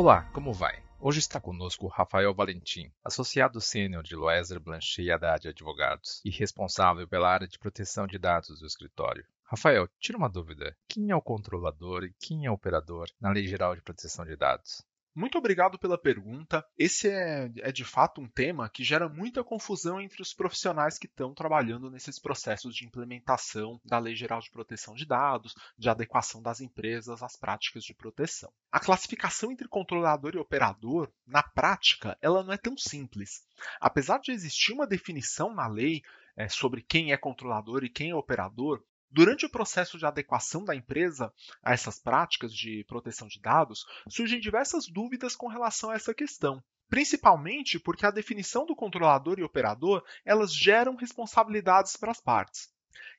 Olá, como vai? Hoje está conosco Rafael Valentim, associado sênior de Loeser Blanchet e Haddad Advogados e responsável pela área de proteção de dados do escritório. Rafael, tira uma dúvida. Quem é o controlador e quem é o operador na Lei Geral de Proteção de Dados? Muito obrigado pela pergunta. Esse é, é, de fato um tema que gera muita confusão entre os profissionais que estão trabalhando nesses processos de implementação da Lei Geral de Proteção de Dados, de adequação das empresas às práticas de proteção. A classificação entre controlador e operador, na prática, ela não é tão simples. Apesar de existir uma definição na lei é, sobre quem é controlador e quem é operador, Durante o processo de adequação da empresa a essas práticas de proteção de dados, surgem diversas dúvidas com relação a essa questão. Principalmente porque a definição do controlador e operador elas geram responsabilidades para as partes.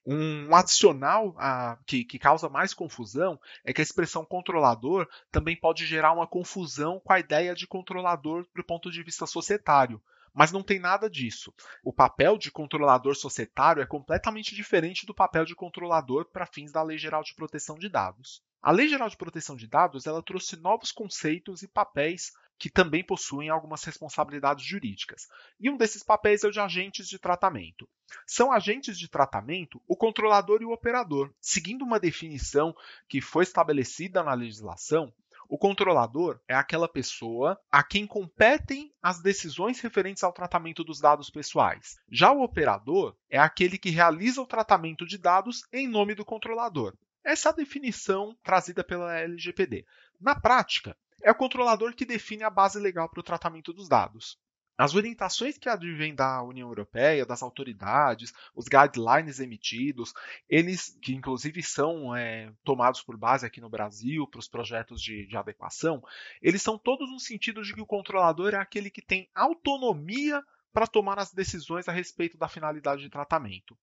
Um adicional a, que, que, causa mais confusão é que a expressão controlador também pode gerar uma confusão com a ideia de controlador do ponto de vista societário, mas não tem nada disso. O papel de controlador societário é completamente diferente do papel de controlador para fins da Lei Geral de Proteção de Dados. A Lei Geral de Proteção de Dados ela trouxe novos conceitos e papéis que também possuem algumas responsabilidades jurídicas. E um desses papéis é o de agentes de tratamento. São agentes de tratamento o controlador e o operador. Seguindo uma definição que foi estabelecida na legislação, o controlador é aquela pessoa a quem competem as decisões referentes ao tratamento dos dados pessoais. Já o operador é aquele que realiza o tratamento de dados em nome do controlador. Essa é a definição trazida pela LGPD. Na prática, é o controlador que define a base legal para o tratamento dos dados. As orientações que advêm da União Europeia, das autoridades, os guidelines emitidos, eles que inclusive são é, tomados por base aqui no Brasil para os projetos de, de adequação, eles são todos no sentido de que o controlador é aquele que tem autonomia para tomar as decisões a respeito da finalidade de tratamento.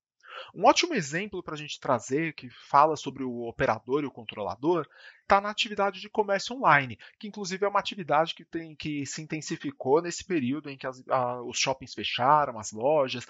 Um ótimo exemplo para a gente trazer que fala sobre o operador e o controlador está na atividade de comércio online, que inclusive é uma atividade que, tem, que se intensificou nesse período em que as, a, os shoppings fecharam, as lojas,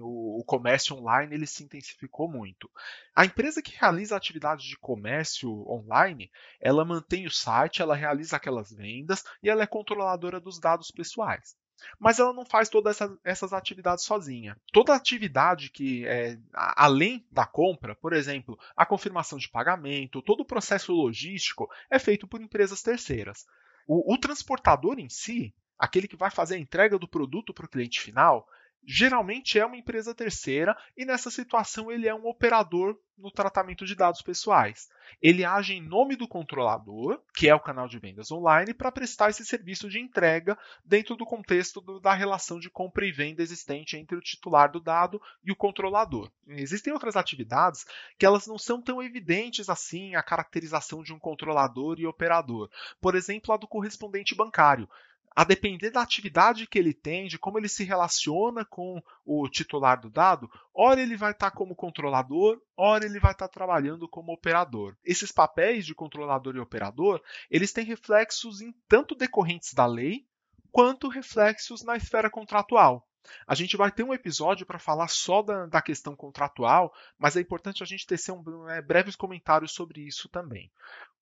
o, o, comércio online ele se intensificou muito. A empresa que realiza a atividade de comércio online, ela mantém o site, ela realiza aquelas vendas e ela é controladora dos dados pessoais. Mas ela não faz todas essas, essas atividades sozinha. Toda atividade que é além da compra, por exemplo, a confirmação de pagamento, todo o processo logístico é feito por empresas terceiras. O, o transportador em si, aquele que vai fazer a entrega do produto para o cliente final, geralmente é uma empresa terceira e nessa situação ele é um operador no tratamento de dados pessoais. Ele age em nome do controlador, que é o canal de vendas online, para prestar esse serviço de entrega dentro do contexto do, da relação de compra e venda existente entre o titular do dado e o controlador. Existem outras atividades que elas não são tão evidentes assim a caracterização de um controlador e operador. Por exemplo, a do correspondente bancário a depender da atividade que ele tem, de como ele se relaciona com o titular do dado, ora ele vai estar tá como controlador, ora ele vai estar tá trabalhando como operador. Esses papéis de controlador e operador, eles têm reflexos em tanto decorrentes da lei, quanto reflexos na esfera contratual. A gente vai ter um episódio para falar só da, da, questão contratual, mas é importante a gente tecer um, é, breves comentários sobre isso também.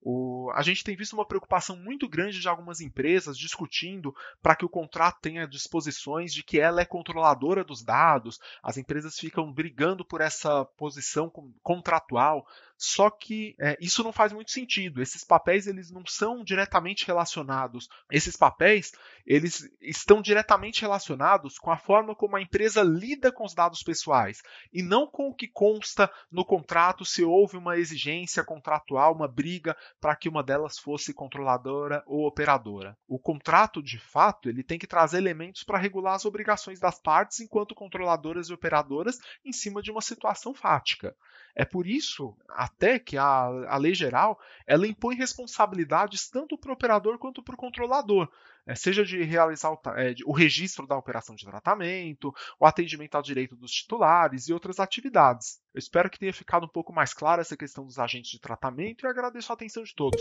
O, a gente tem visto uma preocupação muito grande de algumas empresas discutindo para que o contrato tenha disposições de que ela é controladora dos dados, as empresas ficam brigando por essa posição contratual, só que é, isso não faz muito sentido. Esses papéis eles não são diretamente relacionados. Esses papéis eles estão diretamente relacionados com a forma como a empresa lida com os dados pessoais e não com o que consta no contrato se houve uma exigência contratual, uma briga para que uma delas fosse controladora ou operadora. O contrato, de fato, ele tem que trazer elementos para regular as obrigações das partes enquanto controladoras e operadoras em cima de uma situação fática. É por isso até que a, a lei geral ela impõe responsabilidades tanto para o operador quanto para o controlador, seja de realizar o, é, o registro da operação de tratamento, o atendimento ao direito dos titulares e outras atividades. Eu espero que tenha ficado um pouco mais clara essa questão dos agentes de tratamento e agradeço a atenção de todos.